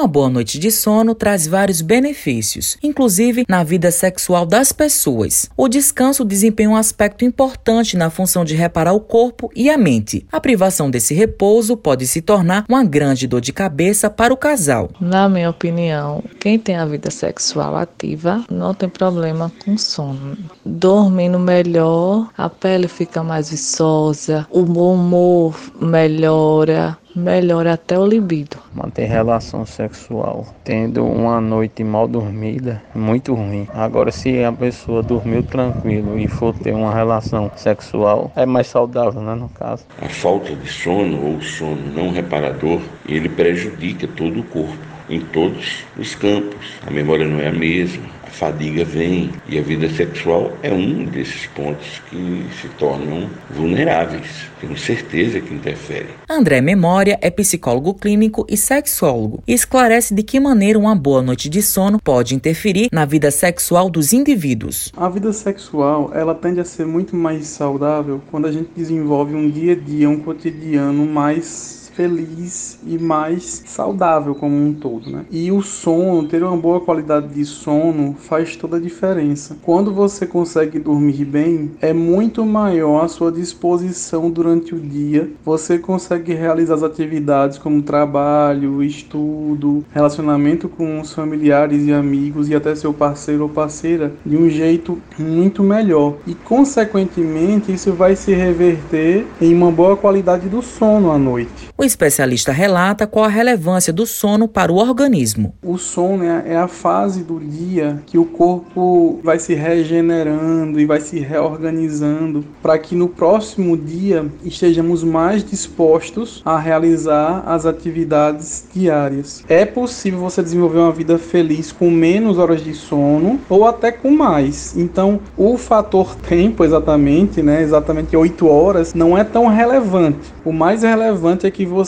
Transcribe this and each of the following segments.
Uma boa noite de sono traz vários benefícios, inclusive na vida sexual das pessoas. O descanso desempenha um aspecto importante na função de reparar o corpo e a mente. A privação desse repouso pode se tornar uma grande dor de cabeça para o casal. Na minha opinião, quem tem a vida sexual ativa não tem problema com sono. Dormindo melhor, a pele fica mais viçosa, o bom humor melhora, melhora até o libido. Manter relação sexual tendo uma noite mal dormida é muito ruim. Agora, se a pessoa dormiu tranquilo e for ter uma relação sexual, é mais saudável, né, no caso. A falta de sono ou sono não reparador, ele prejudica todo o corpo em todos os campos. A memória não é a mesma, a fadiga vem e a vida sexual é um desses pontos que se tornam vulneráveis. Tenho certeza que interfere. André Memória é psicólogo clínico e sexólogo e esclarece de que maneira uma boa noite de sono pode interferir na vida sexual dos indivíduos. A vida sexual, ela tende a ser muito mais saudável quando a gente desenvolve um dia a dia, um cotidiano mais feliz e mais saudável como um todo, né? E o sono, ter uma boa qualidade de sono faz toda a diferença. Quando você consegue dormir bem, é muito maior a sua disposição durante o dia. Você consegue realizar as atividades como trabalho, estudo, relacionamento com os familiares e amigos e até seu parceiro ou parceira de um jeito muito melhor. E consequentemente, isso vai se reverter em uma boa qualidade do sono à noite. Especialista relata qual a relevância do sono para o organismo. O sono é a fase do dia que o corpo vai se regenerando e vai se reorganizando para que no próximo dia estejamos mais dispostos a realizar as atividades diárias. É possível você desenvolver uma vida feliz com menos horas de sono ou até com mais. Então, o fator tempo exatamente, né, exatamente 8 horas, não é tão relevante. O mais relevante é que você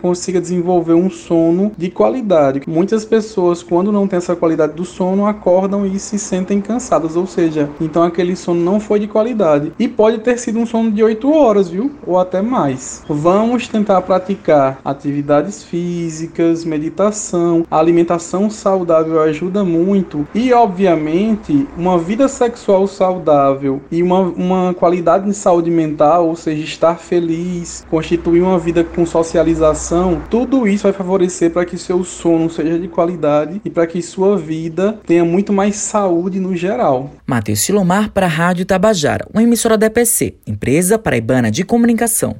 consiga desenvolver um sono de qualidade. Muitas pessoas, quando não tem essa qualidade do sono, acordam e se sentem cansadas, ou seja, então aquele sono não foi de qualidade. E pode ter sido um sono de 8 horas, viu? Ou até mais. Vamos tentar praticar atividades físicas, meditação, alimentação saudável ajuda muito e, obviamente, uma vida sexual saudável e uma, uma qualidade de saúde mental, ou seja, estar feliz, constituir uma vida com socialização, tudo isso vai favorecer para que seu sono seja de qualidade e para que sua vida tenha muito mais saúde no geral. Matheus Silomar para a Rádio Tabajara, uma emissora da EPC, empresa paraibana de comunicação.